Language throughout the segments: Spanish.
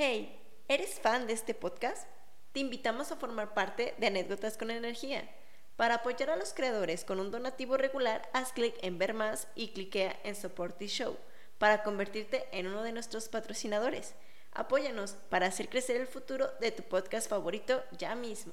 Hey, ¿eres fan de este podcast? Te invitamos a formar parte de Anécdotas con Energía. Para apoyar a los creadores con un donativo regular, haz clic en Ver más y cliquea en Support the Show para convertirte en uno de nuestros patrocinadores. Apóyanos para hacer crecer el futuro de tu podcast favorito ya mismo.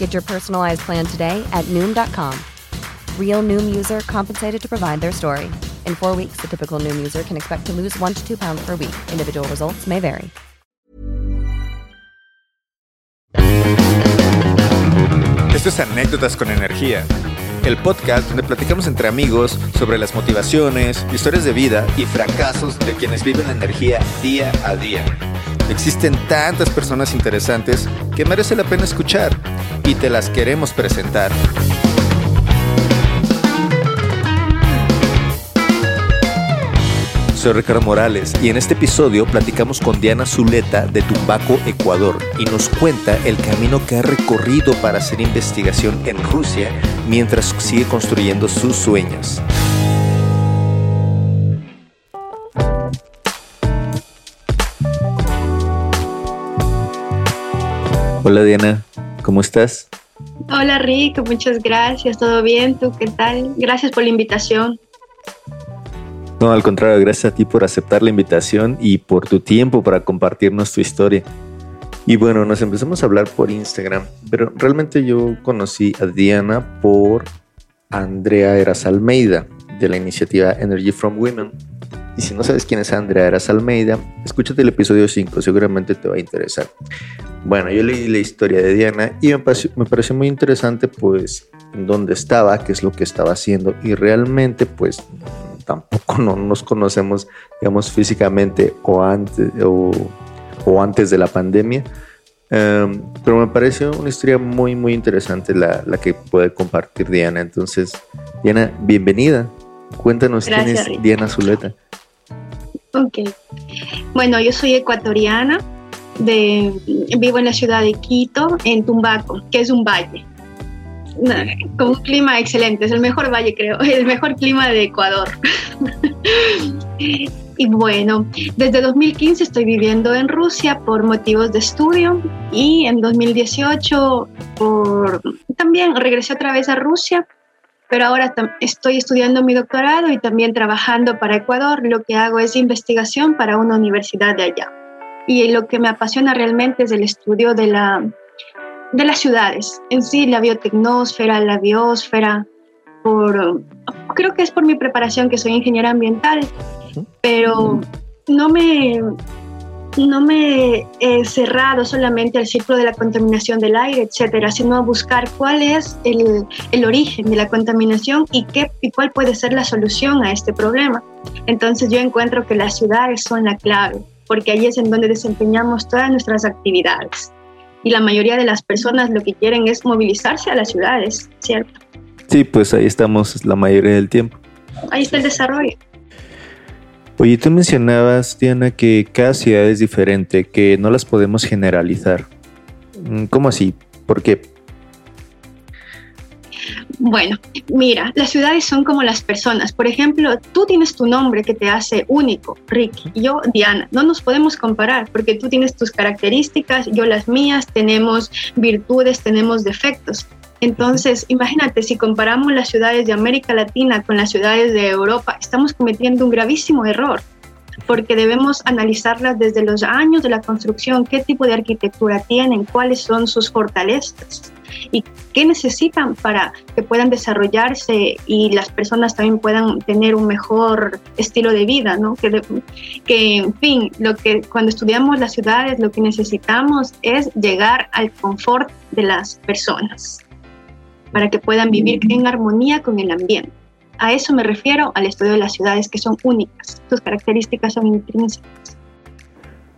Get your personalized plan today at Noom.com. Real Noom user compensated to provide their story. In four weeks, the typical Noom user can expect to lose one to two pounds per week. Individual results may vary. Esto es Anécdotas con Energía, el podcast donde platicamos entre amigos sobre las motivaciones, historias de vida y fracasos de quienes viven la energía día a día. Existen tantas personas interesantes que merece la pena escuchar y te las queremos presentar. Soy Ricardo Morales y en este episodio platicamos con Diana Zuleta de Tumbaco, Ecuador, y nos cuenta el camino que ha recorrido para hacer investigación en Rusia mientras sigue construyendo sus sueños. Hola Diana, ¿cómo estás? Hola Rick, muchas gracias, ¿todo bien? ¿Tú qué tal? Gracias por la invitación. No, al contrario, gracias a ti por aceptar la invitación y por tu tiempo para compartirnos tu historia. Y bueno, nos empezamos a hablar por Instagram, pero realmente yo conocí a Diana por Andrea Eras Almeida de la iniciativa Energy from Women. Y si no sabes quién es Andrea Eras Almeida, escúchate el episodio 5, seguramente te va a interesar. Bueno, yo leí la historia de Diana y me pareció, me pareció muy interesante pues dónde estaba, qué es lo que estaba haciendo y realmente pues tampoco no nos conocemos, digamos, físicamente o antes, o, antes de la pandemia. Em, pero me parece una historia muy, muy interesante la, la, que puede compartir Diana. Entonces, Diana, bienvenida. Cuéntanos quién es Diana Zuleta. Ok. Bueno, yo soy ecuatoriana, de, vivo en la ciudad de Quito, en Tumbaco, que es un valle con un clima excelente, es el mejor valle creo, el mejor clima de Ecuador. y bueno, desde 2015 estoy viviendo en Rusia por motivos de estudio y en 2018 por, también regresé otra vez a Rusia, pero ahora estoy estudiando mi doctorado y también trabajando para Ecuador. Lo que hago es investigación para una universidad de allá. Y lo que me apasiona realmente es el estudio de la de las ciudades, en sí la biotecnósfera, la biosfera, por, creo que es por mi preparación que soy ingeniera ambiental, pero no me, no me he cerrado solamente al ciclo de la contaminación del aire, etcétera, sino a buscar cuál es el, el, origen de la contaminación y, qué, y cuál puede ser la solución a este problema. Entonces yo encuentro que las ciudades son la clave, porque ahí es en donde desempeñamos todas nuestras actividades y la mayoría de las personas lo que quieren es movilizarse a las ciudades, ¿cierto? Sí, pues ahí estamos la mayoría del tiempo. Ahí está el desarrollo. Oye, tú mencionabas, Diana, que cada ciudad es diferente, que no las podemos generalizar. Mm, ¿Cómo así? ¿Por qué? Bueno, mira, las ciudades son como las personas. Por ejemplo, tú tienes tu nombre que te hace único, Ricky, yo Diana. No nos podemos comparar porque tú tienes tus características, yo las mías, tenemos virtudes, tenemos defectos. Entonces, imagínate, si comparamos las ciudades de América Latina con las ciudades de Europa, estamos cometiendo un gravísimo error porque debemos analizarlas desde los años de la construcción, qué tipo de arquitectura tienen, cuáles son sus fortalezas y qué necesitan para que puedan desarrollarse y las personas también puedan tener un mejor estilo de vida, ¿no? Que, que en fin, lo que cuando estudiamos las ciudades lo que necesitamos es llegar al confort de las personas para que puedan vivir en armonía con el ambiente. A eso me refiero al estudio de las ciudades que son únicas, sus características son intrínsecas.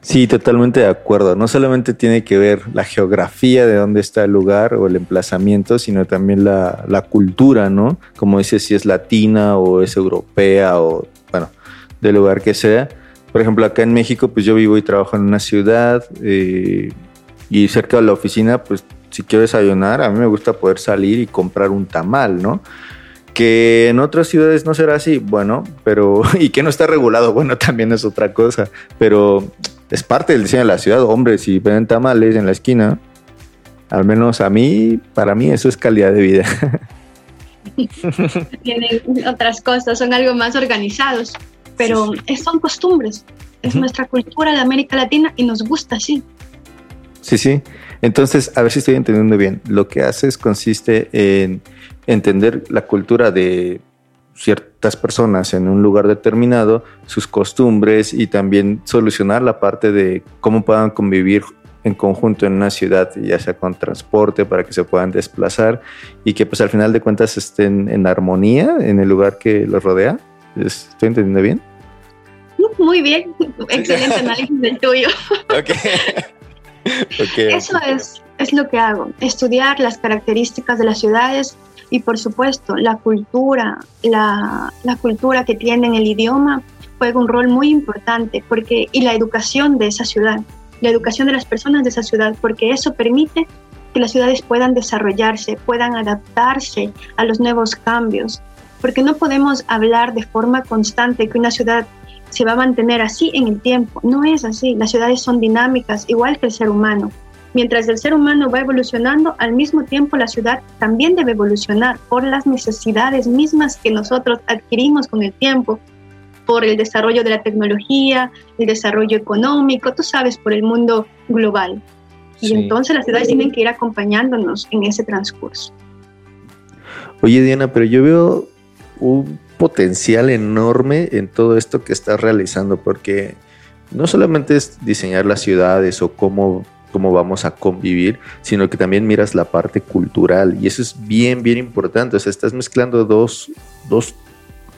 Sí, totalmente de acuerdo. No solamente tiene que ver la geografía de dónde está el lugar o el emplazamiento, sino también la, la cultura, ¿no? Como dices, si es latina o es europea o, bueno, del lugar que sea. Por ejemplo, acá en México, pues yo vivo y trabajo en una ciudad eh, y cerca de la oficina, pues si quiero desayunar, a mí me gusta poder salir y comprar un tamal, ¿no? Que en otras ciudades no será así, bueno, pero y que no está regulado, bueno, también es otra cosa, pero es parte del diseño de la ciudad, hombre, si ven tamales en la esquina, al menos a mí, para mí eso es calidad de vida. Tienen otras cosas, son algo más organizados, pero son costumbres, es nuestra cultura de América Latina y nos gusta así. Sí, sí. Entonces, a ver si estoy entendiendo bien. Lo que haces consiste en entender la cultura de ciertas personas en un lugar determinado, sus costumbres y también solucionar la parte de cómo puedan convivir en conjunto en una ciudad, ya sea con transporte para que se puedan desplazar y que pues al final de cuentas estén en armonía en el lugar que los rodea. ¿Estoy entendiendo bien? Muy bien, excelente análisis del tuyo. Eso Es, es lo que hago, estudiar las características de las ciudades, y por supuesto la cultura, la, la cultura que tienen el idioma juega un rol muy importante porque, y la educación de esa ciudad, la educación de las personas de esa ciudad, porque eso permite que las ciudades puedan desarrollarse, puedan adaptarse a los nuevos cambios, porque no podemos hablar de forma constante que una ciudad se va a mantener así en el tiempo. No es así, las ciudades son dinámicas, igual que el ser humano. Mientras el ser humano va evolucionando, al mismo tiempo la ciudad también debe evolucionar por las necesidades mismas que nosotros adquirimos con el tiempo, por el desarrollo de la tecnología, el desarrollo económico, tú sabes, por el mundo global. Y entonces las ciudades tienen que ir acompañándonos en ese transcurso. Oye Diana, pero yo veo un potencial enorme en todo esto que estás realizando, porque no solamente es diseñar las ciudades o cómo cómo vamos a convivir, sino que también miras la parte cultural y eso es bien, bien importante. O sea, estás mezclando dos, dos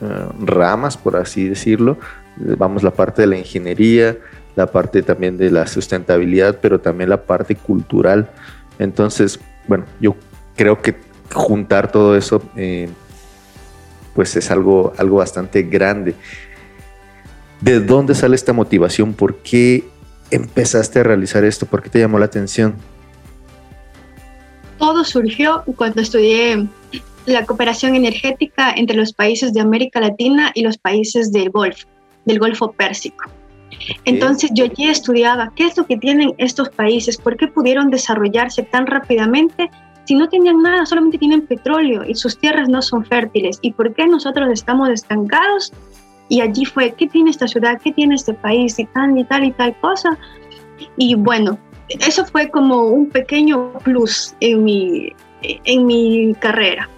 eh, ramas, por así decirlo. Vamos, la parte de la ingeniería, la parte también de la sustentabilidad, pero también la parte cultural. Entonces, bueno, yo creo que juntar todo eso, pues es algo, algo bastante grande. ¿De dónde sale esta motivación? ¿Por qué empezaste a realizar esto? ¿Por qué te llamó la atención? Todo surgió cuando estudié la cooperación energética entre los países de América Latina y los países del Golfo, del Golfo Pérsico. Entonces yo ya estudiaba qué es lo que tienen estos países, por qué pudieron desarrollarse tan rápidamente si no tenían nada, solamente tienen petróleo y sus tierras no son fértiles, y por qué nosotros estamos estancados y allí fue, ¿qué tiene esta ciudad? ¿Qué tiene este país? Y tal y tal y tal cosa. Y bueno, eso fue como un pequeño plus en mi, en mi carrera.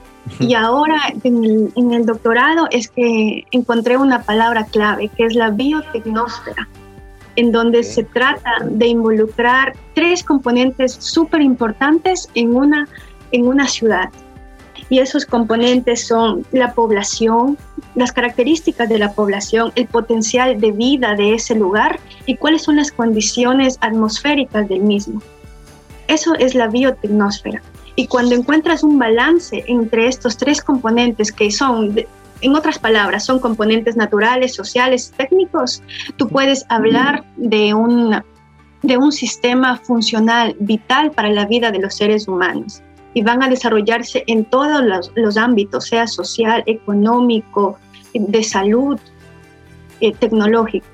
Y ahora en el, en el, doctorado es que encontré una palabra clave, que es la biotecnósfera, en donde se trata de involucrar tres componentes súper importantes en una, en una ciudad y esos componentes son la población, las características de la población, el potencial de vida de ese lugar y cuáles son las condiciones atmosféricas del mismo. Eso es la biotecnósfera. Y cuando encuentras un balance entre estos tres componentes que son, en otras palabras, son componentes naturales, sociales, técnicos, tú puedes hablar de un, de un sistema funcional vital para la vida de los seres humanos. y van a desarrollarse en todos los, los ámbitos, sea social, económico, de salud, eh, tecnológico,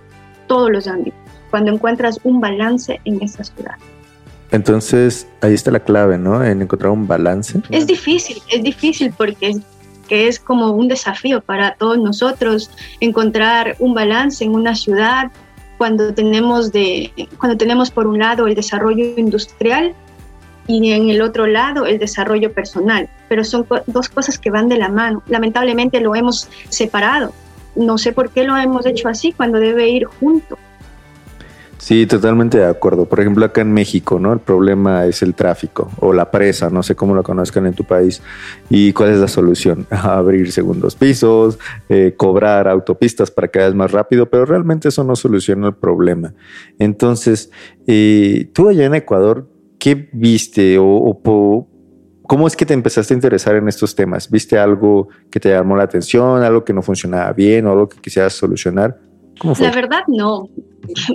todos los ámbitos, cuando encuentras un balance en esa ciudad. Entonces, ahí está la clave, ¿no? En encontrar un balance. Es difícil, es difícil porque es como un desafío para todos nosotros encontrar un balance en una ciudad cuando tenemos de cuando tenemos por un lado el desarrollo industrial y en el otro lado el desarrollo personal, pero son dos cosas que van de la mano. Lamentablemente lo hemos separado. No sé por qué lo hemos hecho así cuando debe ir junto. Sí, totalmente de acuerdo. Por ejemplo, acá en México, ¿no? El problema es el tráfico o la presa, no sé cómo lo conozcan en tu país. ¿Y cuál es la solución? Abrir segundos pisos, eh, cobrar autopistas para que vayas más rápido, pero realmente eso no soluciona el problema. Entonces, eh, tú allá en Ecuador, ¿qué viste o, cómo es que te empezaste a interesar en estos temas? ¿Viste algo que te llamó la atención, algo que no funcionaba bien o algo que quisieras solucionar? La verdad, no.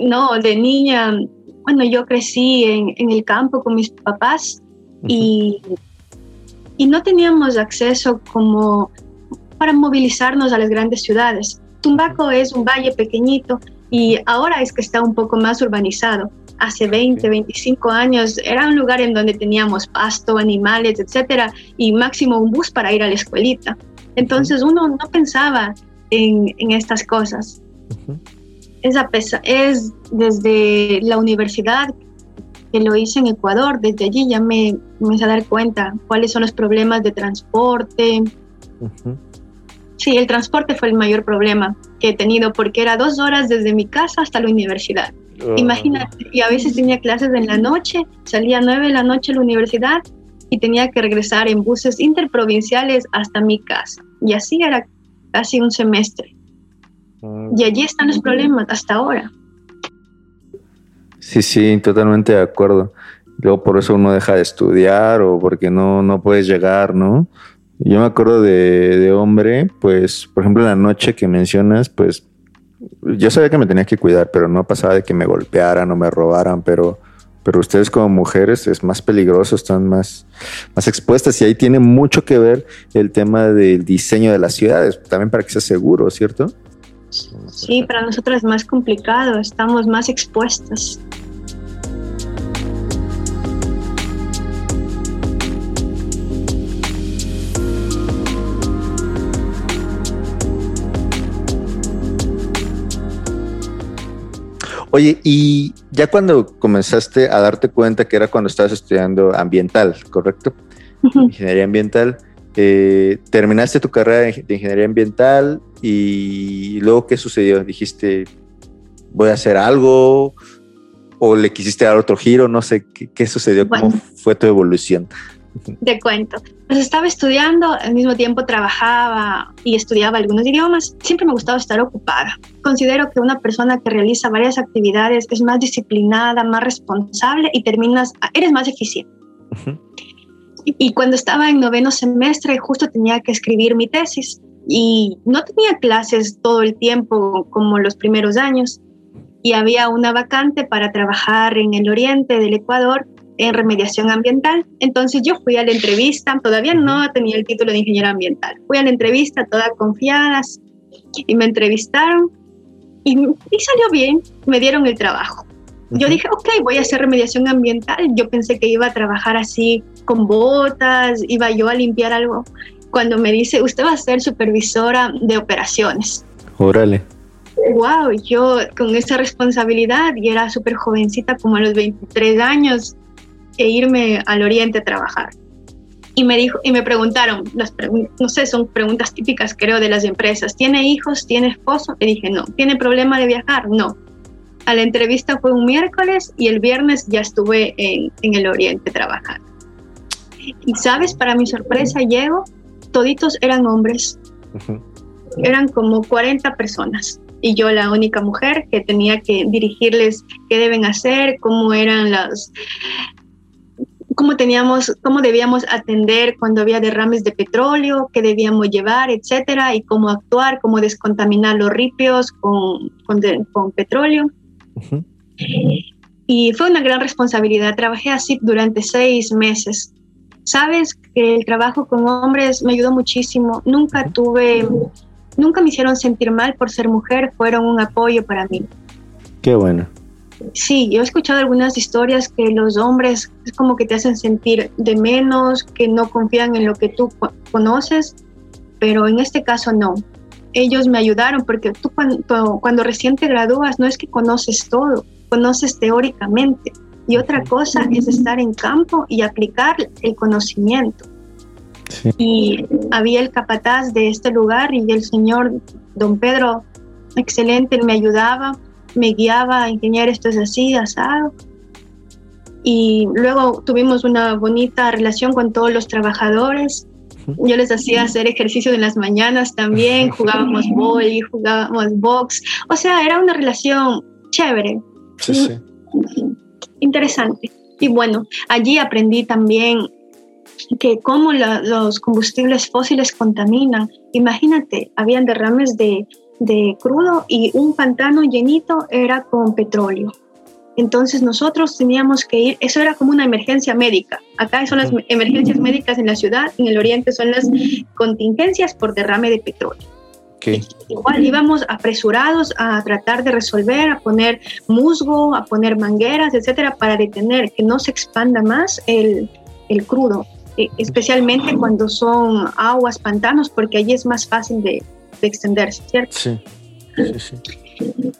No, de niña, bueno, yo crecí en, en el campo con mis papás y, y no teníamos acceso como para movilizarnos a las grandes ciudades. Tumbaco es un valle pequeñito y ahora es que está un poco más urbanizado. Hace 20, 25 años era un lugar en donde teníamos pasto, animales, etcétera, y máximo un bus para ir a la escuelita. Entonces uno no pensaba en, en estas cosas. Es, es desde la universidad que lo hice en Ecuador, desde allí ya me comencé a dar cuenta cuáles son los problemas de transporte. Sí, el transporte fue el mayor problema que he tenido porque era dos horas desde mi casa hasta la universidad. Oh. Imagínate, y a veces tenía clases en la noche, salía a nueve de la noche a la universidad y tenía que regresar en buses interprovinciales hasta mi casa. Y así era casi un semestre. Y allí están los problemas hasta ahora. Sí, sí, totalmente de acuerdo. Luego por eso uno deja de estudiar o porque no, no puedes llegar, ¿no? Yo me acuerdo de, de hombre, pues, por ejemplo, en la noche que mencionas, pues, yo sabía que me tenía que cuidar, pero no pasaba de que me golpearan o me robaran, pero, pero ustedes como mujeres es más peligroso, están más, más expuestas y ahí tiene mucho que ver el tema del diseño de las ciudades, también para que sea seguro, ¿cierto? Sí, para nosotros es más complicado, estamos más expuestas. Oye, y ya cuando comenzaste a darte cuenta que era cuando estabas estudiando ambiental, ¿correcto? Ingeniería ambiental, eh, terminaste tu carrera de ingeniería ambiental y luego qué sucedió? Dijiste, voy a hacer algo o le quisiste dar otro giro, no sé qué, sucedió, cómo fue tu evolución. Te cuento. Pues estaba estudiando, al mismo tiempo trabajaba y estudiaba algunos idiomas. Siempre me gustaba estar ocupada. Considero que una persona que realiza varias actividades es más disciplinada, más responsable y terminas, eres más eficiente. Y cuando estaba en noveno semestre, justo tenía que escribir mi tesis y no tenía clases todo el tiempo como los primeros años. Y había una vacante para trabajar en el oriente del Ecuador en remediación ambiental. Entonces yo fui a la entrevista, todavía no tenía el título de ingeniero ambiental. Fui a la entrevista toda confiada y me entrevistaron y, y salió bien, me dieron el trabajo. Yo dije, ok, voy a hacer remediación ambiental. Yo pensé que iba a trabajar así con botas, iba yo a limpiar algo. Cuando me dice, usted va a ser supervisora de operaciones. Órale. Wow, yo con esa responsabilidad y era súper jovencita, como a los 23 años, e irme al oriente a trabajar. Y me, dijo, y me preguntaron, las no sé, son preguntas típicas creo de las empresas, ¿tiene hijos? ¿Tiene esposo? Y dije, no. ¿Tiene problema de viajar? No a la entrevista fue un miércoles y el viernes ya estuve en, el Oriente trabajando. Y sabes, para mi sorpresa llego, toditos eran hombres. Eran como 40 personas y yo la única mujer que tenía que dirigirles qué deben hacer, cómo eran las cómo teníamos, cómo debíamos atender cuando había derrames de petróleo, qué debíamos llevar, etcétera, y cómo actuar, cómo descontaminar los ripios con, con, con petróleo. Y fue una gran responsabilidad. Trabajé así durante seis meses. Sabes que el trabajo con hombres me ayudó muchísimo. Nunca tuve, nunca me hicieron sentir mal por ser mujer, fueron un apoyo para mí. Qué bueno. Sí, yo he escuchado algunas historias que los hombres es como que te hacen sentir de menos, que no confían en lo que tú conoces, pero en este caso no. Ellos me ayudaron porque tú cuando, cuando recién te gradúas no es que conoces todo, conoces teóricamente. Y otra cosa es estar en campo y aplicar el conocimiento. Y había el capataz de este lugar y el señor don Pedro, excelente, él me ayudaba me guiaba a enseñar esto es así, asado. Y luego tuvimos una bonita relación con todos los trabajadores. Yo les hacía hacer ejercicio en las mañanas también, jugábamos boli, jugábamos box. O sea, era una relación chévere. Sí, sí. Interesante. Y bueno, allí aprendí también que cómo los combustibles fósiles contaminan. Imagínate, habían derrames de de crudo y un pantano llenito era con petróleo. Entonces nosotros teníamos que ir, eso era como una emergencia médica. Acá son las emergencias médicas en la ciudad, en el oriente son las contingencias por derrame de petróleo. Igual íbamos apresurados a tratar de resolver, a poner musgo, a poner mangueras, etcétera, para detener que no se expanda más el, el crudo, e, especialmente cuando son aguas, pantanos, porque allí es más fácil de, de extenderse, ¿cierto? Sí. sí, sí.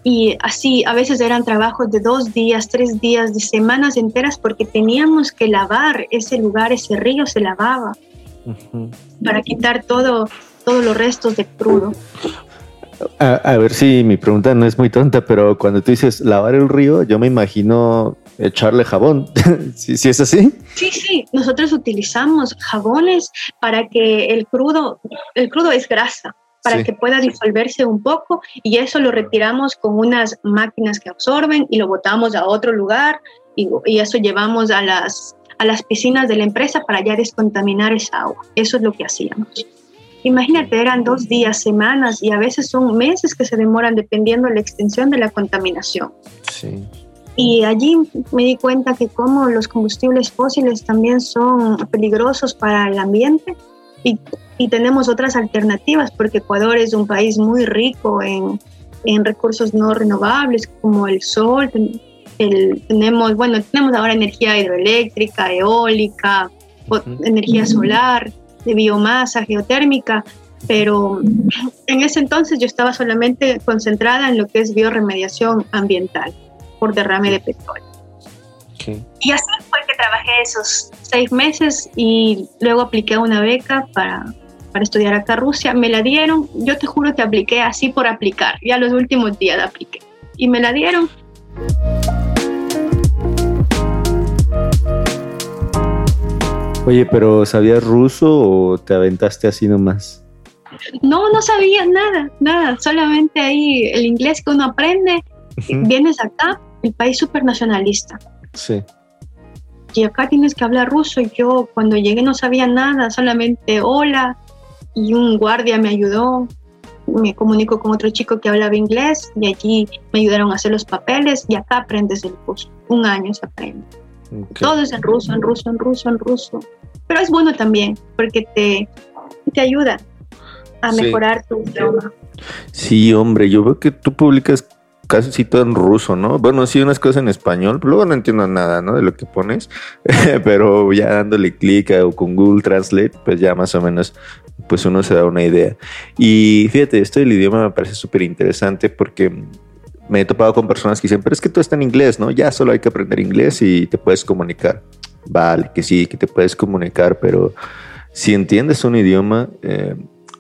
Y así, a veces eran trabajos de dos días, tres días, de semanas enteras, porque teníamos que lavar ese lugar, ese río se lavaba para quitar todo, todos los restos de crudo. A, ver si mi pregunta no es muy tonta, pero cuando tú dices lavar el río, yo me imagino echarle jabón. ¿Sí, ¿Sí, es así? Sí, sí. Nosotros utilizamos jabones para que el crudo, el crudo es grasa para que pueda disolverse un poco y eso lo retiramos con unas máquinas que absorben y lo botamos a otro lugar y, y eso llevamos a las, a las piscinas de la empresa para ya descontaminar esa agua. Eso es lo que hacíamos. Imagínate, eran dos días, semanas y a veces son meses que se demoran dependiendo de la extensión de la contaminación. Sí. Y allí me di cuenta que como los combustibles fósiles también son peligrosos para el ambiente y y tenemos otras alternativas porque Ecuador es un país muy rico en, en recursos no renovables como el sol, el, tenemos, bueno, tenemos ahora energía hidroeléctrica, eólica, energía solar, de biomasa, geotérmica, pero en ese entonces yo estaba solamente concentrada en lo que es bioremediación ambiental por derrame de petróleo. Y así fue que trabajé esos seis meses y luego apliqué una beca para para estudiar acá a Rusia. Me la dieron, yo te juro que apliqué así por aplicar, ya los últimos días apliqué. Y me la dieron. Oye, pero ¿sabías ruso o te aventaste así nomás? No, no sabía nada, nada, solamente ahí el inglés que uno aprende. Vienes acá, el país súper nacionalista. Sí. Y acá tienes que hablar ruso. Y yo cuando llegué no sabía nada, solamente hola, y un guardia me ayudó, me comunico con otro chico que hablaba inglés y allí me ayudaron a hacer los papeles y acá aprendes el ruso. Un año se aprende. Todo es en ruso, en ruso, en ruso, en ruso. Pero es bueno también porque te, te ayuda a mejorar tu idioma. Sí, hombre, yo veo que tú publicas casi todo en ruso, ¿no? Bueno, sí, unas cosas en español, pero luego no entiendo nada, ¿no? De lo que pones, pero ya dándole clic o con Google Translate, pues ya más o menos, pues uno se da una idea. Y fíjate, esto del idioma me parece súper interesante porque me he topado con personas que dicen, pero es que todo está en inglés, ¿no? Ya solo hay que aprender inglés y te puedes comunicar. Vale, que sí, que te puedes comunicar, pero si entiendes un idioma, eh,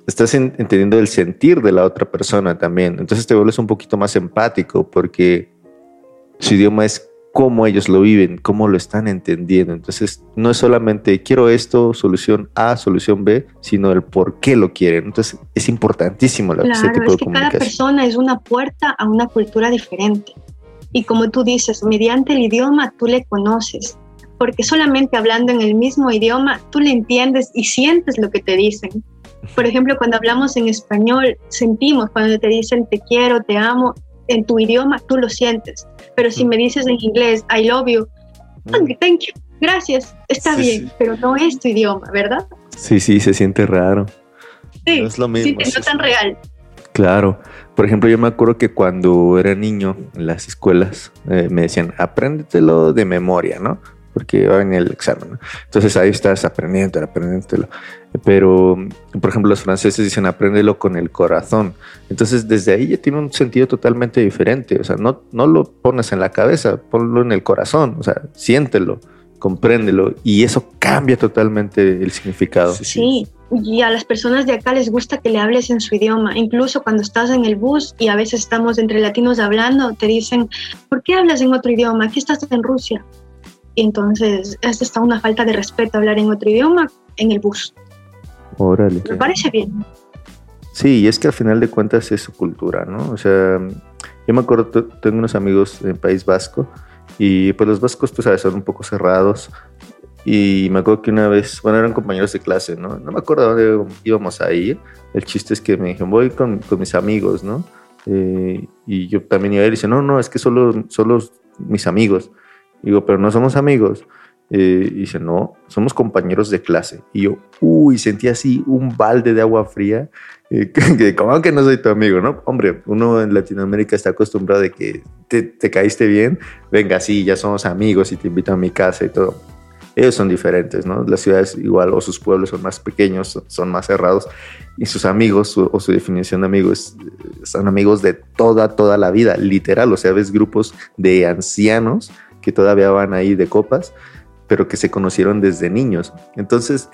estás entendiendo el sentir de la otra persona también. Entonces te vuelves un poquito más empático porque su idioma es cómo ellos lo viven, cómo lo están entendiendo. Entonces no es solamente quiero esto, solución A, solución B, sino el por qué lo quieren. Entonces es importantísimo la, ese tipo es que Cada persona es una puerta a una cultura diferente. Y como tú dices, mediante el idioma tú le conoces, porque solamente hablando en el mismo idioma tú le entiendes y sientes lo que te dicen. Por ejemplo, cuando hablamos en español, sentimos cuando te dicen te quiero, te amo, en tu idioma tú lo sientes. Pero si me dices en inglés, I love you, mm. thank you, gracias, está bien, pero no es tu idioma, ¿verdad? Sí, sí, se siente raro. Sí, no es lo mismo. Sí, no tan real. Claro. Por ejemplo, yo me acuerdo que cuando era niño en las escuelas eh, me decían, apréndetelo de memoria, ¿no? Porque iba en el examen. Entonces ahí estás aprendiendo, aprendiéndolo. Pero, por ejemplo, los franceses dicen apréndelo con el corazón. Entonces, desde ahí ya tiene un sentido totalmente diferente. O sea, no, no lo pones en la cabeza, ponlo en el corazón. O sea, siéntelo compréndelo y eso cambia totalmente el significado. Sí, y a las personas de acá les gusta que le hables en su idioma, incluso cuando estás en el bus y a veces estamos entre latinos hablando, te dicen, ¿por qué hablas en otro idioma? Aquí estás en Rusia. Entonces, es está una falta de respeto hablar en otro idioma en el bus. Órale. Me parece bien. Sí, y es que al final de cuentas es su cultura, ¿no? O sea, yo me acuerdo, tengo unos amigos en País Vasco, y pues los vascos, tú sabes, son un poco cerrados. Y me acuerdo que una vez, bueno, eran compañeros de clase, ¿no? No me acuerdo dónde íbamos a ir. El chiste es que me dijeron, voy con, con mis amigos, ¿no? Eh, y yo también iba a ir y dice, no, no, es que solo, solo mis amigos. Digo, pero no somos amigos. Eh, y dice, no, somos compañeros de clase. Y yo, uy, sentí así un balde de agua fría que, como que no soy tu amigo, ¿no? Hombre, uno en Latinoamérica está acostumbrado de que te, caíste bien, venga, sí, ya somos amigos y te invito a mi casa y todo. Ellos son diferentes, ¿no? Las ciudades igual o sus pueblos son más pequeños, son, más cerrados y sus amigos o su definición de amigos son amigos de toda, toda la vida, literal. O sea, ves grupos de ancianos que todavía van ahí de copas, pero que se conocieron desde niños. Entonces,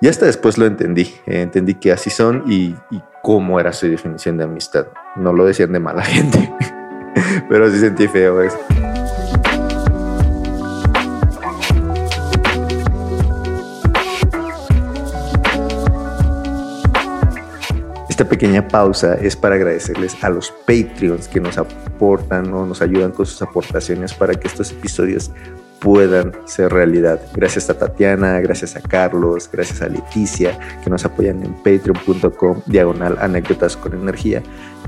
y hasta después lo entendí, entendí que así son y, cómo era su definición de amistad. No lo decían de mala gente, pero sí sentí feo eso. Esta pequeña pausa es para agradecerles a los Patreons que nos aportan o nos ayudan con sus aportaciones para que estos episodios puedan ser realidad. Gracias a Tatiana, gracias a Carlos, gracias a Leticia, que nos apoyan en patreon.com diagonal anécdotas con energía.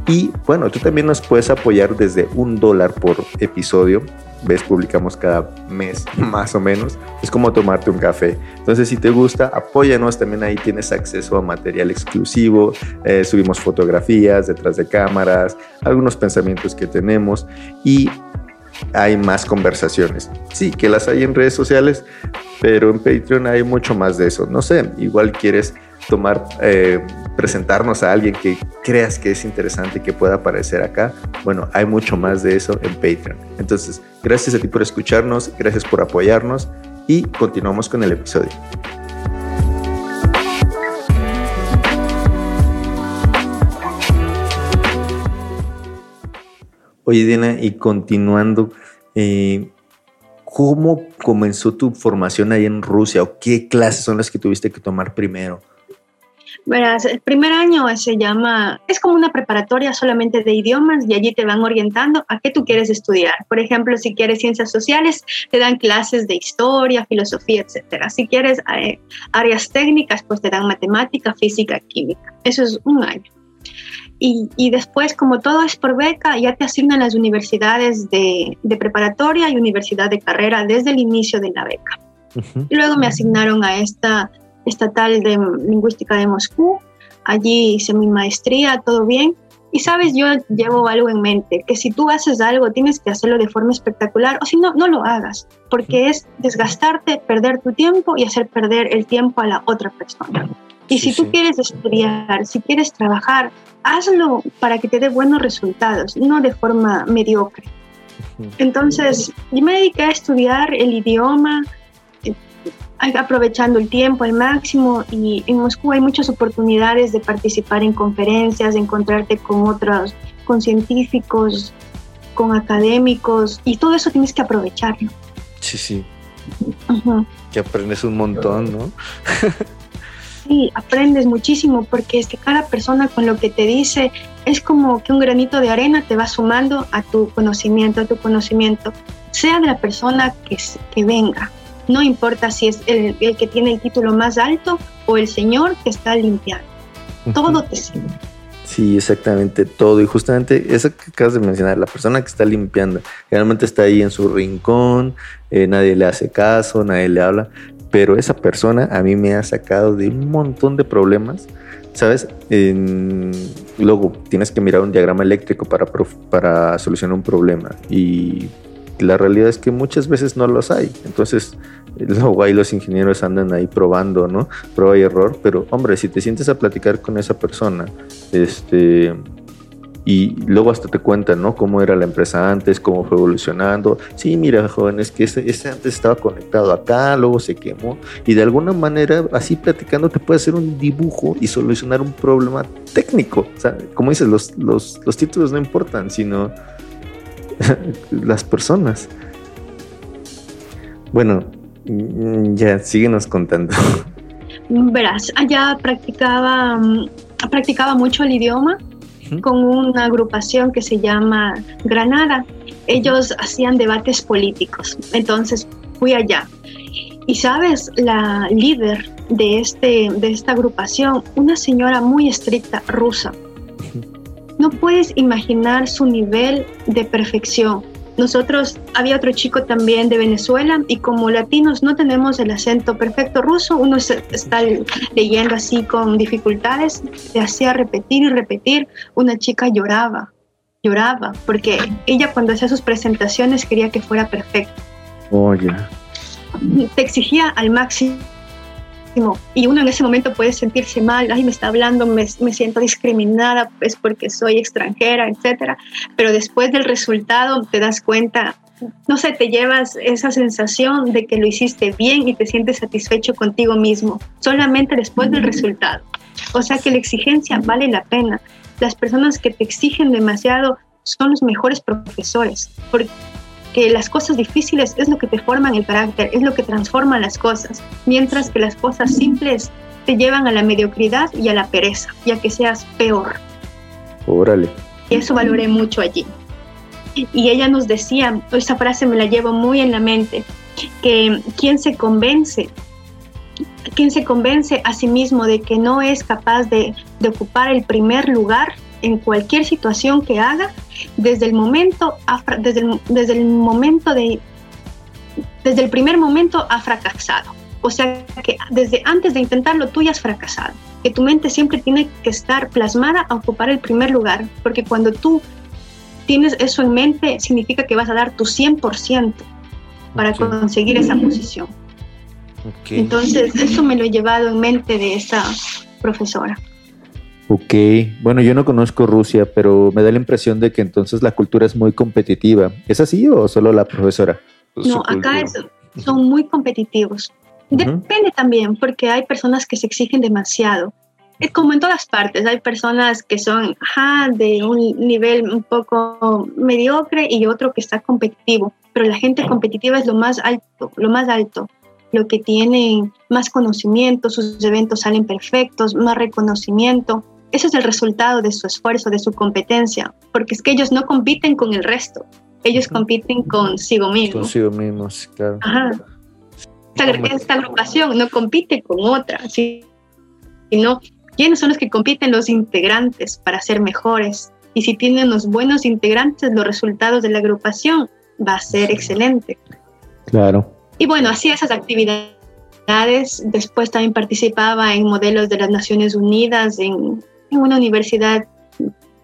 Y bueno, tú también nos puedes apoyar desde un dólar por episodio. Ves, publicamos cada mes más o menos. Es como tomarte un café. Entonces, si te gusta, apóyanos. También ahí tienes acceso a material exclusivo. Eh, subimos fotografías detrás de cámaras, algunos pensamientos que tenemos. Y hay más conversaciones. Sí, que las hay en redes sociales, pero en Patreon hay mucho más de eso. No sé, igual quieres tomar, eh, presentarnos a alguien que creas que es interesante y que pueda aparecer acá. Bueno, hay mucho más de eso en Patreon. Entonces, gracias a ti por escucharnos, gracias por apoyarnos y continuamos con el episodio. Oye, Diana, y continuando, eh, ¿cómo comenzó tu formación ahí en Rusia o qué clases son las que tuviste que tomar primero? Verás, el primer año se llama, es como una preparatoria solamente de idiomas y allí te van orientando a qué tú quieres estudiar. Por ejemplo, si quieres ciencias sociales, te dan clases de historia, filosofía, etc. Si quieres eh, áreas técnicas, pues te dan matemática, física, química. Eso es un año. Y, después, como todo es por beca, ya te asignan las universidades de, preparatoria y universidad de carrera desde el inicio de la beca. Y luego me asignaron a esta estatal de lingüística de Moscú. Allí hice mi maestría, todo bien. Y sabes, yo llevo algo en mente, que si tú haces algo, tienes que hacerlo de forma espectacular, o si no, no lo hagas, porque es desgastarte, perder tu tiempo y hacer perder el tiempo a la otra persona. Y si tú quieres estudiar, si quieres trabajar, hazlo para que te dé buenos resultados, no de forma mediocre. Entonces, yo me dediqué a estudiar el idioma, aprovechando el tiempo al máximo y en Moscú hay muchas oportunidades de participar en conferencias, de encontrarte con otros, con científicos, con académicos y todo eso tienes que aprovecharlo. Sí, sí. Que aprendes un montón, ¿no? Sí, aprendes muchísimo porque es que cada persona con lo que te dice es como que un granito de arena te va sumando a tu conocimiento, a tu conocimiento, sea de la persona que, que venga. No importa si es el, el que tiene el título más alto o el señor que está limpiando. Todo te sirve. Sí, exactamente todo. Y justamente eso que acabas de mencionar, la persona que está limpiando, generalmente está ahí en su rincón, eh, nadie le hace caso, nadie le habla, pero esa persona a mí me ha sacado de un montón de problemas, ¿sabes? luego tienes que mirar un diagrama eléctrico para, para solucionar un problema y la realidad es que muchas veces no los hay. Entonces, luego ahí los ingenieros andan ahí probando, ¿no? Prueba y error, pero hombre, si te sientes a platicar con esa persona, este, y luego hasta te cuentan, ¿no? Cómo era la empresa antes, cómo fue evolucionando. Sí, mira, jóvenes, que ese, ese, antes estaba conectado acá, luego se quemó. Y de alguna manera, así platicando, te puede hacer un dibujo y solucionar un problema técnico. O sea, como dices, los, los, los títulos no importan, sino las personas. Bueno, mm, ya, síguenos contando. Verás, allá practicaba, mm, practicaba mucho el idioma con una agrupación que se llama Granada. Ellos hacían debates políticos, entonces fui allá. Y sabes, la líder de, este, de esta agrupación, una señora muy estricta rusa, no puedes imaginar su nivel de perfección. Nosotros, había otro chico también de Venezuela y como latinos no tenemos el acento perfecto ruso, uno está leyendo así con dificultades, se hacía repetir y repetir, una chica lloraba, lloraba, porque ella cuando hacía sus presentaciones quería que fuera perfecto. Oye. Te exigía al máximo y uno en ese momento puede sentirse mal, ay, me está hablando, me, me siento discriminada, pues porque soy extranjera, etcétera. Pero después del resultado te das cuenta, no sé, te llevas esa sensación de que lo hiciste bien y te sientes satisfecho contigo mismo, solamente después del resultado. O sea que la exigencia vale la pena. Las personas que te exigen demasiado son los mejores profesores, porque que las cosas difíciles es lo que te forman el carácter, es lo que transforma las cosas, mientras que las cosas simples te llevan a la mediocridad y a la pereza, ya que seas peor. Órale. Y eso valoré mucho allí. Y ella nos decía, esa frase me la llevo muy en la mente, que quien se convence, quien se convence a sí mismo de que no es capaz de, de ocupar el primer lugar, en cualquier situación que haga, desde el momento, desde el, desde el momento de, desde el primer momento ha fracasado. O sea que desde antes de intentarlo tú ya has fracasado. Que tu mente siempre tiene que estar plasmada a ocupar el primer lugar, porque cuando tú tienes eso en mente, significa que vas a dar tu 100% para conseguir esa posición. Entonces, eso me lo he llevado en mente de esa profesora. Ok, bueno, yo no conozco Rusia, pero me da la impresión de que entonces la cultura es muy competitiva. ¿Es así o solo la profesora? No, acá son muy competitivos. Depende también, porque hay personas que se exigen demasiado. Es como en todas partes, hay personas que son de un nivel un poco mediocre y otro que está competitivo, pero la gente competitiva es lo más alto, lo más alto lo que tienen más conocimiento, sus eventos salen perfectos, más reconocimiento. Eso es el resultado de su esfuerzo, de su competencia, porque es que ellos no compiten con el resto, ellos compiten consigo mismos. Consigo mismos, claro. Ajá. Esta, agrupación no compite con otra, sino quiénes son los que compiten los integrantes para ser mejores. Y si tienen los buenos integrantes, los resultados de la agrupación va a ser excelente. Claro. Y bueno, así esas actividades. Después también participaba en modelos de las Naciones Unidas, en en una universidad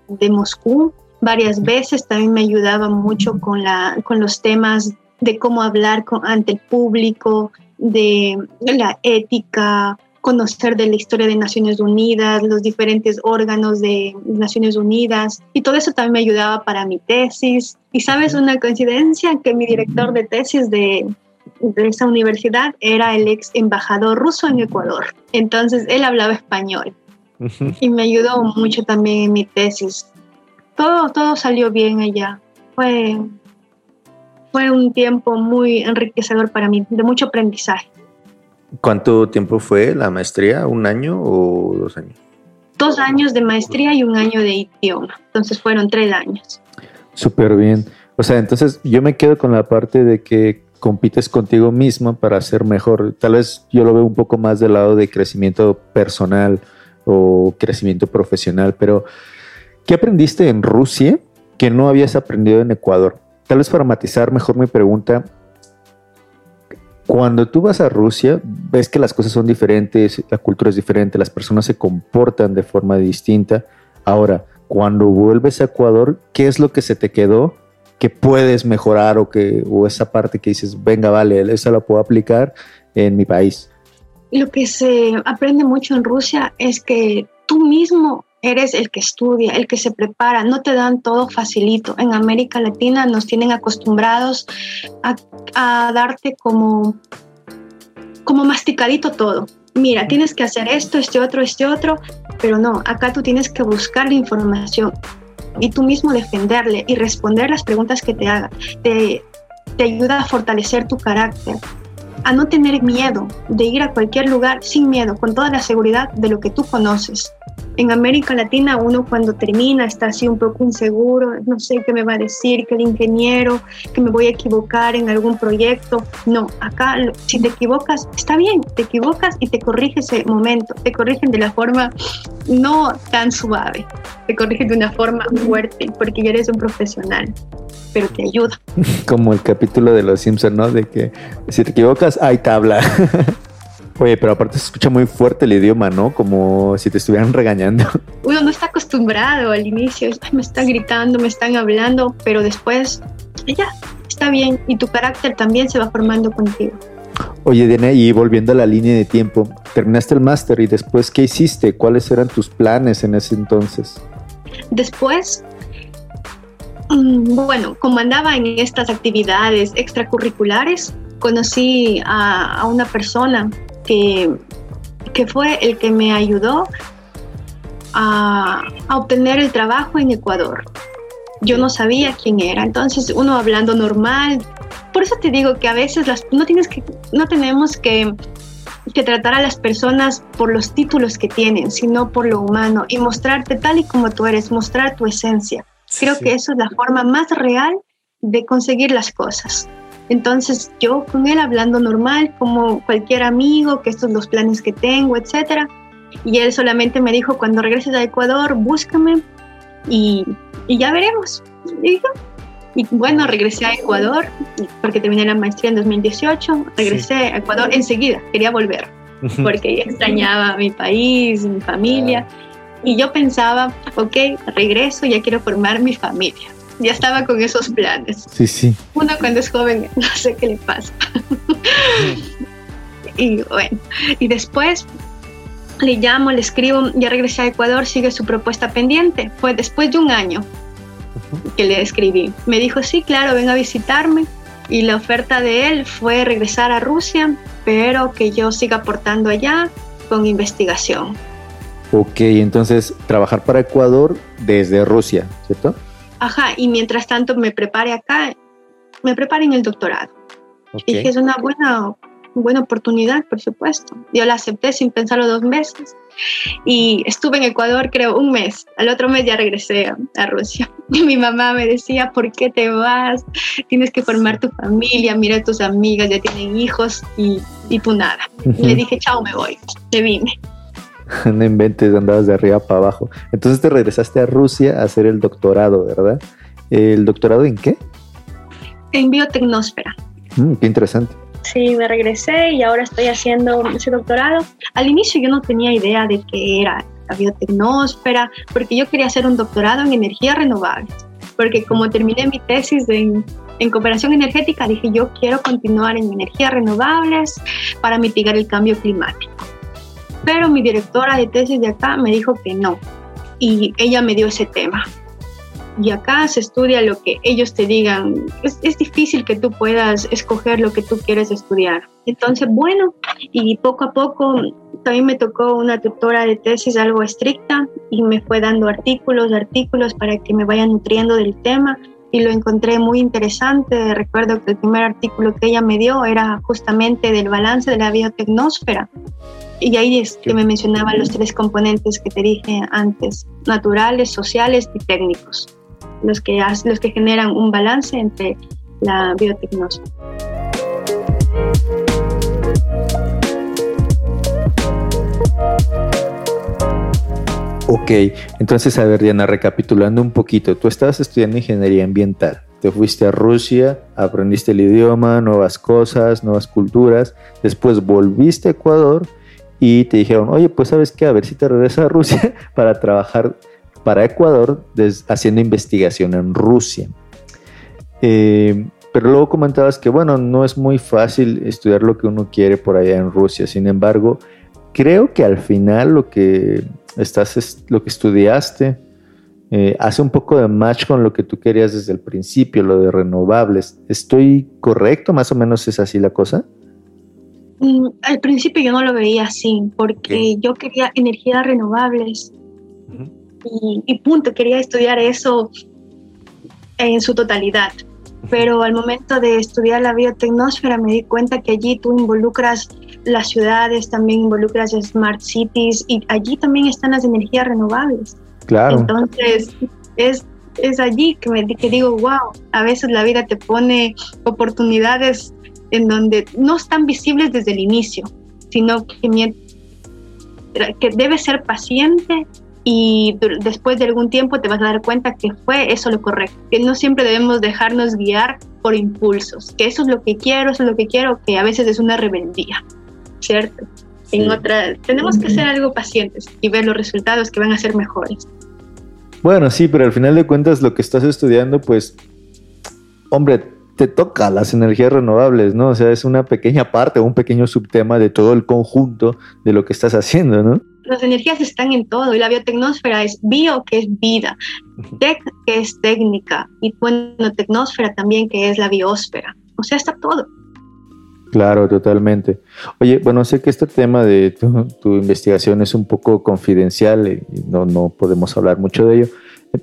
de Moscú varias veces, también me ayudaba mucho con, la, con los temas de cómo hablar ante el público, de la ética, conocer de la historia de Naciones Unidas, los diferentes órganos de Naciones Unidas, y todo eso también me ayudaba para mi tesis. Y sabes, una coincidencia que mi director de tesis de, de esa universidad era el ex embajador ruso en Ecuador. Entonces él hablaba español y me ayudó mucho también en mi tesis. Todo, todo salió bien allá. Fue, fue un tiempo muy enriquecedor para mí, de mucho aprendizaje. ¿Cuánto tiempo fue la maestría? ¿Un año o dos años? Dos años de maestría y un año de idioma. Entonces fueron tres años. Súper bien. O sea, entonces yo me quedo con la parte de que compites contigo misma para ser mejor. Tal vez yo lo veo un poco más del lado de crecimiento personal o crecimiento profesional, pero ¿qué aprendiste en Rusia que no habías aprendido en Ecuador? Tal vez para matizar mejor mi pregunta, cuando tú vas a Rusia, ves que las cosas son diferentes, la cultura es diferente, las personas se comportan de forma distinta. Ahora, cuando vuelves a Ecuador, ¿qué es lo que se te quedó que puedes mejorar o que o esa parte que dices, venga, vale, esa la puedo aplicar en mi país? Lo que se aprende mucho en Rusia es que tú mismo eres el que estudia, el que se prepara, no te dan todo facilito. En América Latina nos tienen acostumbrados a, darte como, como masticadito todo. Mira, tienes que hacer esto, este otro, este otro, pero no, acá tú tienes que buscar la información y tú mismo defenderle y responder las preguntas que te hagan. Te, te ayuda a fortalecer tu carácter, a no tener miedo de ir a cualquier lugar sin miedo, con toda la seguridad de lo que tú conoces en América Latina uno cuando termina está así un poco inseguro, no sé qué me va a decir, que el ingeniero, que me voy a equivocar en algún proyecto. No, acá si te equivocas, está bien, te equivocas y te corrige ese momento, te corrigen de la forma no tan suave, te corrigen de una forma fuerte porque ya eres un profesional pero te ayuda. Como el capítulo de Los Simpsons, ¿no? De que si te equivocas, hay tabla. Oye, pero aparte se escucha muy fuerte el idioma, ¿no? Como si te estuvieran regañando. Uno no está acostumbrado al inicio, me están gritando, me están hablando, pero después ya, está bien y tu carácter también se va formando contigo. Oye, Diana, y volviendo a la línea de tiempo, terminaste el máster y después, ¿qué hiciste? ¿Cuáles eran tus planes en ese entonces? Después, mm, bueno, como andaba en estas actividades extracurriculares, conocí a, a una persona que, fue el que me ayudó a, obtener el trabajo en Ecuador. Yo no sabía quién era, entonces uno hablando normal, por eso te digo que a veces las, no, tienes que, no tenemos que, que tratar a las personas por los títulos que tienen, sino por lo humano y mostrarte tal y como tú eres, mostrar tu esencia. Creo que eso es la forma más real de conseguir las cosas. Entonces yo con él hablando normal, como cualquier amigo, que estos son los planes que tengo, etcétera. Y él solamente me dijo, cuando regreses a Ecuador, búscame y, y ya veremos. Y, y, bueno, regresé a Ecuador porque terminé la maestría en 2018. Regresé a Ecuador enseguida, quería volver porque extrañaba mi país, mi familia. Y yo pensaba, ok, regreso, ya quiero formar mi familia ya estaba con esos planes. Sí, sí. Uno cuando es joven, no sé qué le pasa. y bueno, y después le llamo, le escribo, ya regresé a Ecuador, sigue su propuesta pendiente. Fue después de un año que le escribí. Me dijo, sí, claro, ven a visitarme. Y la oferta de él fue regresar a Rusia, pero que yo siga aportando allá con investigación. Ok, entonces trabajar para Ecuador desde Rusia, ¿cierto? Ajá, y mientras tanto me prepare acá, me prepare en el doctorado. Y que es una buena, buena oportunidad, por supuesto. Yo la acepté sin pensarlo dos meses. Y estuve en Ecuador, creo, un mes. Al otro mes ya regresé a, Rusia. Y mi mamá me decía, ¿por qué te vas? Tienes que formar tu familia, mira tus amigas, ya tienen hijos y, y tú nada. Y le dije, chao, me voy. Me vine. no inventes, andabas de arriba para abajo. Entonces te regresaste a Rusia a hacer el doctorado, ¿verdad? ¿El doctorado en qué? En biotecnósfera. Mm, qué interesante. Sí, me regresé y ahora estoy haciendo ese doctorado. Al inicio yo no tenía idea de qué era la biotecnósfera, porque yo quería hacer un doctorado en energías renovables, porque como terminé mi tesis en, en cooperación energética, dije yo quiero continuar en energías renovables para mitigar el cambio climático pero mi directora de tesis de acá me dijo que no y ella me dio ese tema. Y acá se estudia lo que ellos te digan. Es, es, difícil que tú puedas escoger lo que tú quieres estudiar. Entonces, bueno, y poco a poco también me tocó una tutora de tesis algo estricta y me fue dando artículos, artículos para que me vaya nutriendo del tema y lo encontré muy interesante. Recuerdo que el primer artículo que ella me dio era justamente del balance de la biotecnósfera y ahí es que me mencionaba los tres componentes que te dije antes, naturales, sociales y técnicos, los que, los que generan un balance entre la biotecnología. Ok, entonces a ver Diana, recapitulando un poquito, tú estabas estudiando ingeniería ambiental, te fuiste a Rusia, aprendiste el idioma, nuevas cosas, nuevas culturas, después volviste a Ecuador y te dijeron, oye, pues sabes qué, a ver si te regresas a Rusia para trabajar para Ecuador haciendo investigación en Rusia. Eh, pero luego comentabas que, bueno, no es muy fácil estudiar lo que uno quiere por allá en Rusia. Sin embargo, creo que al final lo que estás, lo que estudiaste, eh, hace un poco de match con lo que tú querías desde el principio, lo de renovables. ¿Estoy correcto? ¿Más o menos es así la cosa? Mm, al principio yo no lo veía así, porque yo quería energías renovables y, y, punto, quería estudiar eso en su totalidad. Pero al momento de estudiar la biotecnósfera me di cuenta que allí tú involucras las ciudades, también involucras smart cities y allí también están las energías renovables. Claro. Entonces, es, es allí que, me, que digo, wow, a veces la vida te pone oportunidades en donde no están visibles desde el inicio, sino que, que debes ser paciente y después de algún tiempo te vas a dar cuenta que fue eso lo correcto, que no siempre debemos dejarnos guiar por impulsos, que eso es lo que quiero, eso es lo que quiero, que a veces es una rebeldía, ¿cierto? En otra, tenemos que ser algo pacientes y ver los resultados que van a ser mejores. Bueno, sí, pero al final de cuentas lo que estás estudiando, pues, hombre, te toca las energías renovables, ¿no? O sea, es una pequeña parte, un pequeño subtema de todo el conjunto de lo que estás haciendo, ¿no? Las energías están en todo y la biotecnósfera es bio, que es vida, tec, que es técnica, y bueno, tecnósfera también, que es la biosfera. O sea, está todo. Claro, totalmente. Oye, bueno, sé que este tema de tu, investigación es un poco confidencial y no, no podemos hablar mucho de ello,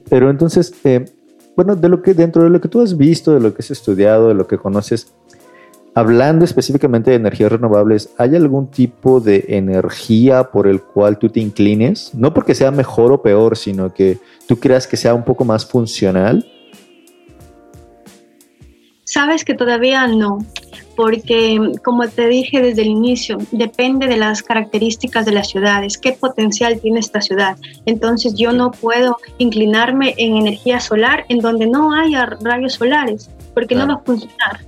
pero entonces, eh, bueno, de lo que dentro de lo que tú has visto, de lo que has estudiado, de lo que conoces, hablando específicamente de energías renovables, ¿hay algún tipo de energía por el cual tú te inclines? No porque sea mejor o peor, sino que tú creas que sea un poco más funcional. Sabes que todavía no, porque como te dije desde el inicio, depende de las características de las ciudades, qué potencial tiene esta ciudad. Entonces yo no puedo inclinarme en energía solar en donde no haya rayos solares, porque no va a funcionar.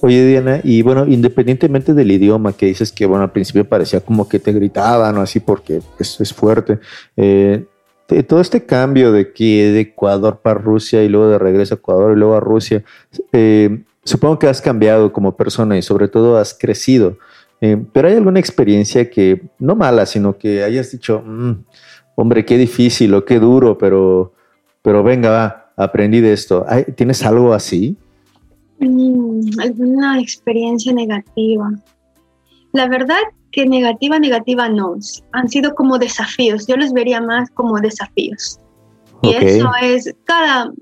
Oye, Diana, y bueno, independientemente del idioma que dices que, bueno, al principio parecía como que te gritaban o así porque eso es fuerte, eh, todo este cambio de que de Ecuador para Rusia y luego de regreso a Ecuador y luego a Rusia, eh, supongo que has cambiado como persona y sobre todo has crecido. Eh, pero hay alguna experiencia que, no mala, sino que hayas dicho, mm, hombre, qué difícil o qué duro, pero, pero venga, va, aprendí de esto. ¿Tienes algo así? Mm, alguna experiencia negativa. La verdad que negativa, negativa no. Han sido como desafíos. Yo los vería más como desafíos. Y eso es cada,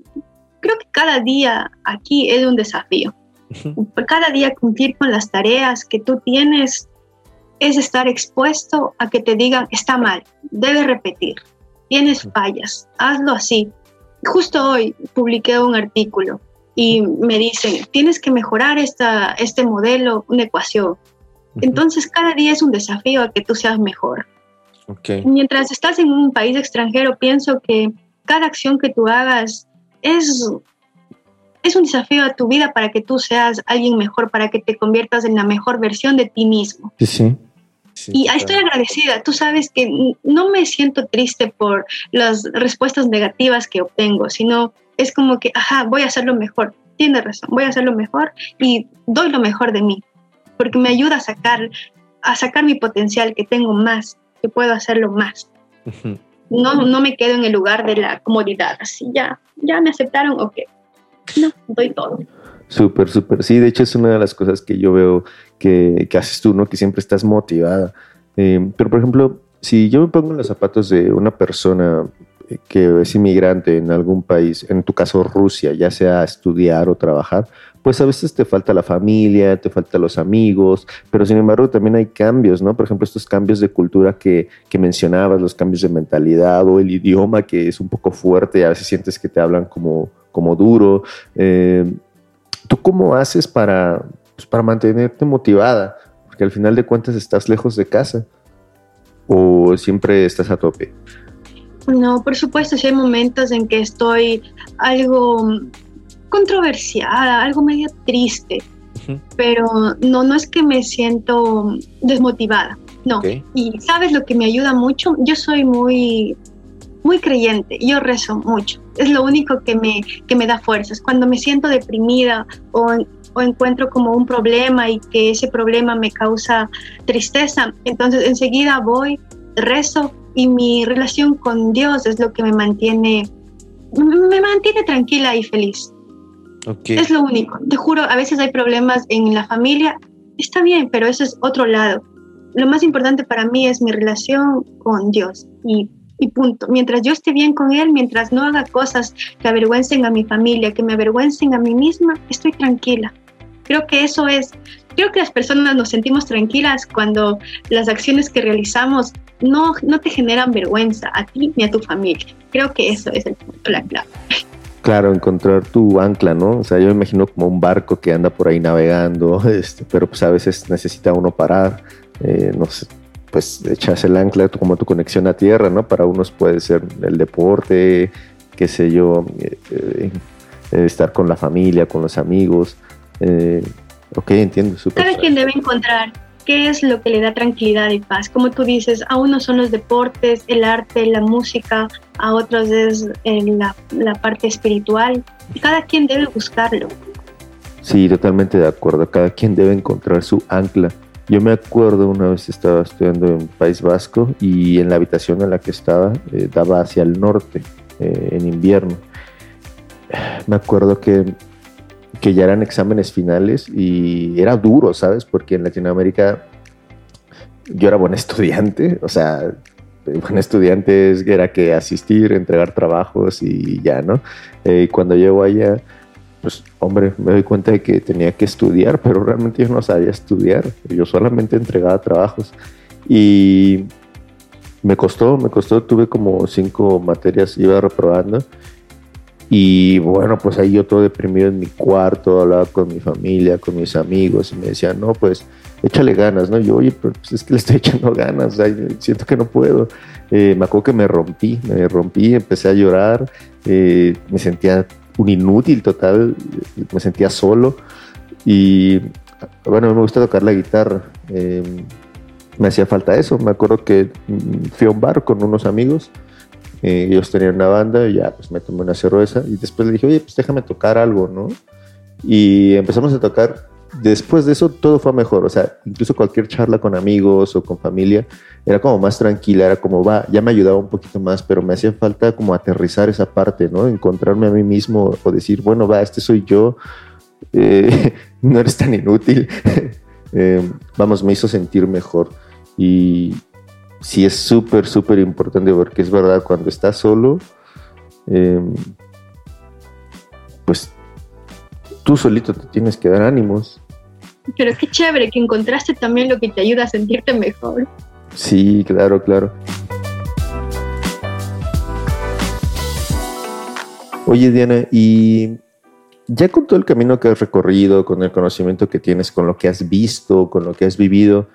creo que cada día aquí es un desafío. Cada día cumplir con las tareas que tú tienes es estar expuesto a que te digan, está mal, debes repetir, tienes fallas, hazlo así. Justo hoy publiqué un artículo y me dicen, tienes que mejorar esta, este modelo, una ecuación. Entonces cada día es un desafío a que tú seas mejor. Mientras estás en un país extranjero, pienso que cada acción que tú hagas es, es un desafío a tu vida para que tú seas alguien mejor, para que te conviertas en la mejor versión de ti mismo. Sí, sí. y estoy agradecida. Tú sabes que no me siento triste por las respuestas negativas que obtengo, sino es como que, ajá, voy a hacerlo mejor. Tiene razón, voy a hacerlo mejor y doy lo mejor de mí porque me ayuda a sacar, a sacar mi potencial, que tengo más, que puedo hacerlo más. No, no me quedo en el lugar de la comodidad, así ya, ya me aceptaron, ok. No, doy todo. Súper, súper. Sí, de hecho es una de las cosas que yo veo que, que haces tú, ¿no? Que siempre estás motivada. Eh, pero, por ejemplo, si yo me pongo en los zapatos de una persona que es inmigrante en algún país, en tu caso Rusia, ya sea estudiar o trabajar, pues a veces te falta la familia, te falta los amigos, pero sin embargo también hay cambios, ¿no? Por ejemplo, estos cambios de cultura que, mencionabas, los cambios de mentalidad o el idioma que es un poco fuerte y a veces sientes que te hablan como, como duro. Eh, ¿Tú cómo haces para, pues, para mantenerte motivada? Porque al final de cuentas estás lejos de casa. o siempre estás a tope? No, por supuesto, sí hay momentos en que estoy algo controversiada, algo medio triste, pero no, no es que me siento desmotivada, no. Y sabes lo que me ayuda mucho, yo soy muy, muy creyente, yo rezo mucho, es lo único que me, que me da fuerzas. Cuando me siento deprimida o, o encuentro como un problema y que ese problema me causa tristeza, entonces enseguida voy, rezo y mi relación con Dios es lo que me mantiene, me mantiene tranquila y feliz. Es lo único. Te juro, a veces hay problemas en la familia. Está bien, pero eso es otro lado. Lo más importante para mí es mi relación con Dios y, y punto. Mientras yo esté bien con Él, mientras no haga cosas que avergüencen a mi familia, que me avergüencen a mí misma, estoy tranquila. Creo que eso es, creo que las personas nos sentimos tranquilas cuando las acciones que realizamos no, no te generan vergüenza a ti ni a tu familia. Creo que eso es el punto, la clave. Claro, encontrar tu ancla, ¿no? O sea, yo me imagino como un barco que anda por ahí navegando, este, pero pues a veces necesita uno parar, eh, no sé, pues echas el ancla como tu conexión a tierra, ¿no? Para unos puede ser el deporte, qué sé yo, eh, eh, estar con la familia, con los amigos. ok, entiendo. Cada quien debe encontrar qué es lo que le da tranquilidad y paz. Como tú dices, a unos son los deportes, el arte, la música, a otros es eh, la, la parte espiritual. Cada quien debe buscarlo. Sí, totalmente de acuerdo. Cada quien debe encontrar su ancla. Yo me acuerdo una vez estaba estudiando en País Vasco y en la habitación en la que estaba eh, daba hacia el norte eh, en invierno. Me acuerdo que que ya eran exámenes finales y era duro, ¿sabes? Porque en Latinoamérica yo era buen estudiante, o sea, buen estudiante era que asistir, entregar trabajos y ya, ¿no? Eh, cuando llego allá, pues hombre, me doy cuenta de que tenía que estudiar, pero realmente yo no sabía estudiar, yo solamente entregaba trabajos y me costó, me costó, tuve como cinco materias, iba reprobando y bueno, pues ahí yo todo deprimido en mi cuarto, hablaba con mi familia, con mis amigos y me decían, no, pues échale ganas, ¿no? Yo, oye, pero pues es que le estoy echando ganas, siento que no puedo. Eh, me acuerdo que me rompí, me rompí, empecé a llorar, eh, me sentía un inútil total, me sentía solo y bueno, me gusta tocar la guitarra. Eh, me hacía falta eso, me acuerdo que mm, fui a un bar con unos amigos eh, ellos tenían una banda y ya, pues me tomé una cerveza y después le dije, oye, pues déjame tocar algo, ¿no? Y empezamos a tocar. Después de eso todo fue mejor, o sea, incluso cualquier charla con amigos o con familia era como más tranquila, era como, va, ya me ayudaba un poquito más, pero me hacía falta como aterrizar esa parte, ¿no? Encontrarme a mí mismo o decir, bueno, va, este soy yo, eh, no eres tan inútil. Eh, vamos, me hizo sentir mejor. Y, sí es súper, súper importante porque es verdad, cuando estás solo, em, pues tú solito te tienes que dar ánimos. Pero qué chévere que encontraste también lo que te ayuda a sentirte mejor. Sí, claro, claro. Oye, Diana, y ya con todo el camino que has recorrido, con el conocimiento que tienes, con lo que has visto, con lo que has vivido,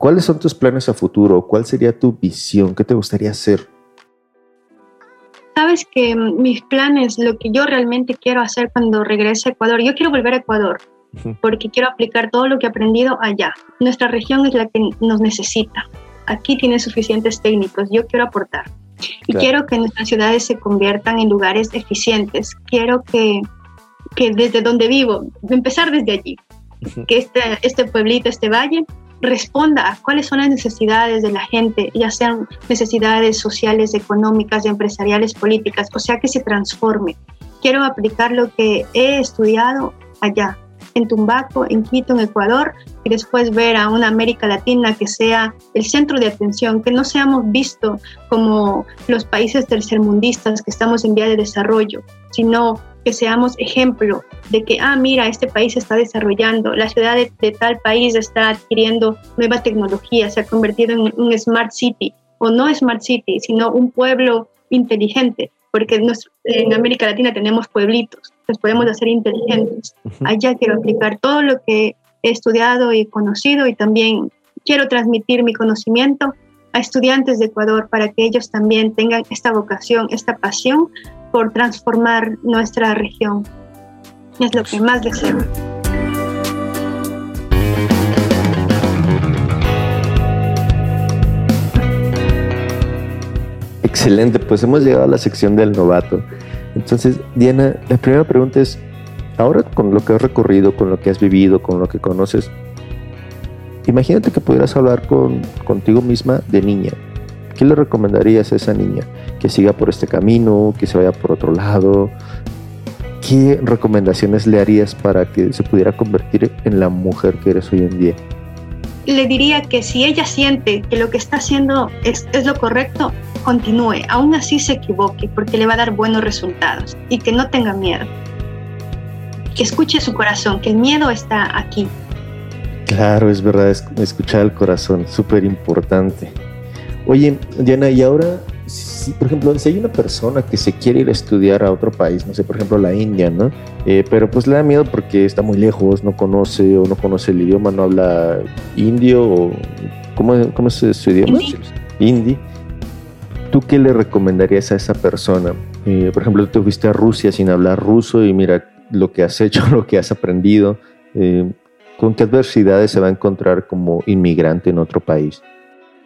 ¿Cuáles son tus planes a futuro? ¿Cuál sería tu visión? ¿Qué te gustaría hacer? Sabes que mis planes, lo que yo realmente quiero hacer cuando regrese a Ecuador, yo quiero volver a Ecuador porque quiero aplicar todo lo que he aprendido allá. Nuestra región es la que nos necesita. Aquí tiene suficientes técnicos, yo quiero aportar. Y quiero que nuestras ciudades se conviertan en lugares eficientes. Quiero que, que desde donde vivo, empezar desde allí, que este, este pueblito, este valle, responda a cuáles son las necesidades de la gente, ya sean necesidades sociales, económicas, empresariales, políticas, o sea, que se transforme. Quiero aplicar lo que he estudiado allá, en Tumbaco, en Quito, en Ecuador, y después ver a una América Latina que sea el centro de atención, que no seamos vistos como los países tercermundistas que estamos en vía de desarrollo, sino que seamos ejemplo de que, ah, mira, este país se está desarrollando, la ciudad de, tal país está adquiriendo nueva tecnología, se ha convertido en un smart city, o no smart city, sino un pueblo inteligente, porque en América Latina tenemos pueblitos, los podemos hacer inteligentes. Allá quiero aplicar todo lo que he estudiado y conocido y también quiero transmitir mi conocimiento a estudiantes de Ecuador para que ellos también tengan esta vocación, esta pasión por transformar nuestra región. Es lo que más deseo. Excelente, pues hemos llegado a la sección del novato. Entonces, Diana, la primera pregunta es, ahora con lo que has recorrido, con lo que has vivido, con lo que conoces, imagínate que pudieras hablar con, contigo misma de niña. ¿Qué le recomendarías a esa niña? Que siga por este camino, que se vaya por otro lado. ¿Qué recomendaciones le harías para que se pudiera convertir en la mujer que eres hoy en día? Le diría que si ella siente que lo que está haciendo es, es lo correcto, continúe, aún así se equivoque, porque le va a dar buenos resultados y que no tenga miedo. Que escuche su corazón, que el miedo está aquí. Claro, es verdad, escuchar el corazón, súper importante. Oye, Diana, y ahora, si, por ejemplo, si hay una persona que se quiere ir a estudiar a otro país, no sé, por ejemplo, la India, ¿no? Eh, pero pues le da miedo porque está muy lejos, no conoce o no conoce el idioma, no habla indio o... ¿Cómo, cómo es su idioma? Hindi. ¿Tú qué le recomendarías a esa persona? Eh, por ejemplo, tú fuiste a Rusia sin hablar ruso y mira lo que has hecho, lo que has aprendido. Eh, ¿Con qué adversidades se va a encontrar como inmigrante en otro país?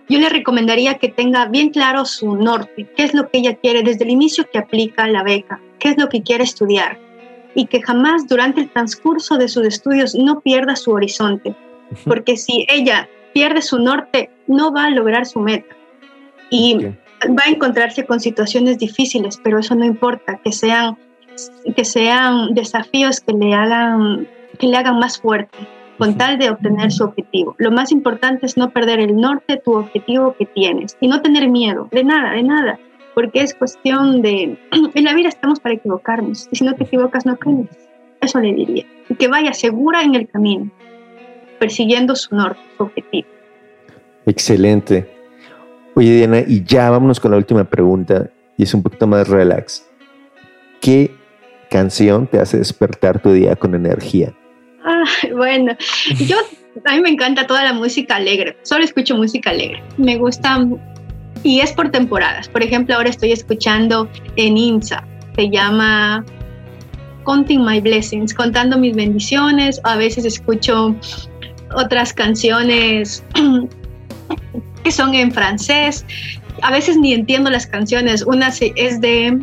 Yo le recomendaría que tenga bien claro su norte, qué es lo que ella quiere desde el inicio que aplica la beca, qué es lo que quiere estudiar. Y que jamás durante el transcurso de sus estudios no pierda su horizonte, porque si ella pierde su norte, no va a lograr su meta. Y va a encontrarse con situaciones difíciles, pero eso no importa, que sean, que sean desafíos que le hagan, que le hagan más fuerte, con tal de obtener su objetivo. Lo más importante es no perder el norte, tu objetivo que tienes, y no tener miedo, de nada, de nada, porque es cuestión de, en la vida estamos para equivocarnos, y si no te equivocas no aprendes. Eso le diría. Y que vaya segura en el camino, persiguiendo su norte, su objetivo. Excelente. Oye, Diana, y ya vámonos con la última pregunta, y es un poquito más relax. ¿Qué canción te hace despertar tu día con energía? Ah, bueno, yo a mí me encanta toda la música alegre, solo escucho música alegre. Me gusta y es por temporadas. Por ejemplo, ahora estoy escuchando en INSA, se llama Counting My Blessings, contando mis bendiciones. A veces escucho otras canciones que son en francés. A veces ni entiendo las canciones. Una es de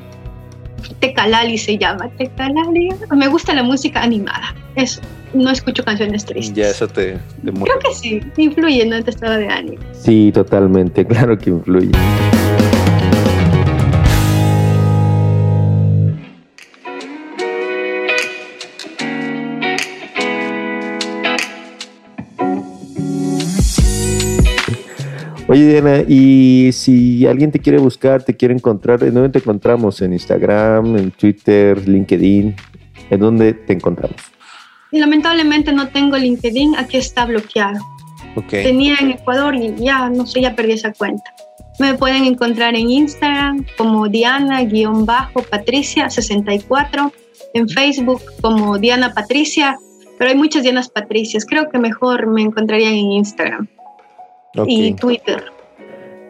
Tecalali, se llama Tecalali. Me gusta la música animada. Eso. No escucho canciones tristes. Ya, eso te, te Creo que sí, influye en tu estado de ánimo. Sí, totalmente, claro que influye. Oye, Diana, y si alguien te quiere buscar, te quiere encontrar, ¿en dónde te encontramos? ¿En Instagram, en Twitter, LinkedIn? ¿En dónde te encontramos? Lamentablemente no tengo LinkedIn, aquí está bloqueado. Tenía en Ecuador y ya, no sé, ya perdí esa cuenta. Me pueden encontrar en Instagram como Diana-Patricia64, en Facebook como Diana Patricia, pero hay muchas Dianas Patricias. Creo que mejor me encontrarían en Instagram y Twitter.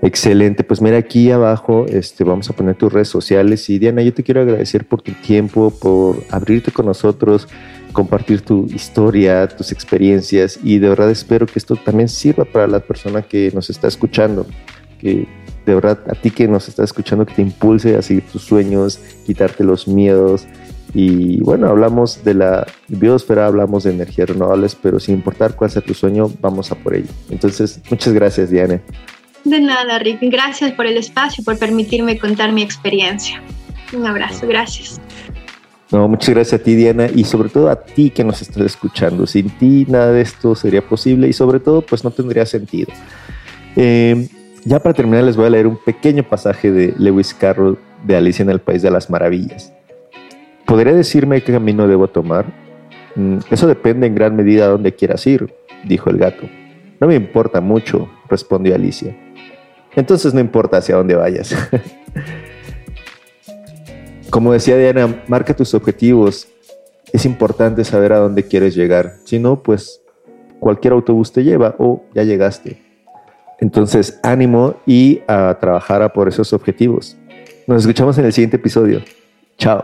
Excelente, pues mira aquí abajo este, vamos a poner tus redes sociales y Diana, yo te quiero agradecer por tu tiempo, por abrirte con nosotros, compartir tu historia, tus experiencias y de verdad espero que esto también sirva para la persona que nos está escuchando, que de verdad a ti que nos está escuchando que te impulse a seguir tus sueños, quitarte los miedos y bueno, hablamos de la biosfera, hablamos de energías renovables, pero sin importar cuál sea tu sueño, vamos a por ello. Entonces, muchas gracias, Diana. De nada, Rick. Gracias por el espacio por permitirme contar mi experiencia. Un abrazo, gracias. No, muchas gracias a ti, Diana, y sobre todo a ti que nos estás escuchando. Sin ti nada de esto sería posible y sobre todo, pues no tendría sentido. Eh, ya para terminar, les voy a leer un pequeño pasaje de Lewis Carroll de Alicia en el País de las Maravillas. ¿Podría decirme qué camino debo tomar? Mm, eso depende en gran medida a dónde quieras ir, dijo el gato. No me importa mucho, respondió Alicia. Entonces no importa hacia dónde vayas. Como decía Diana, marca tus objetivos. Es importante saber a dónde quieres llegar. Si no, pues cualquier autobús te lleva o ya llegaste. Entonces, ánimo y a trabajar por esos objetivos. Nos escuchamos en el siguiente episodio. Chao.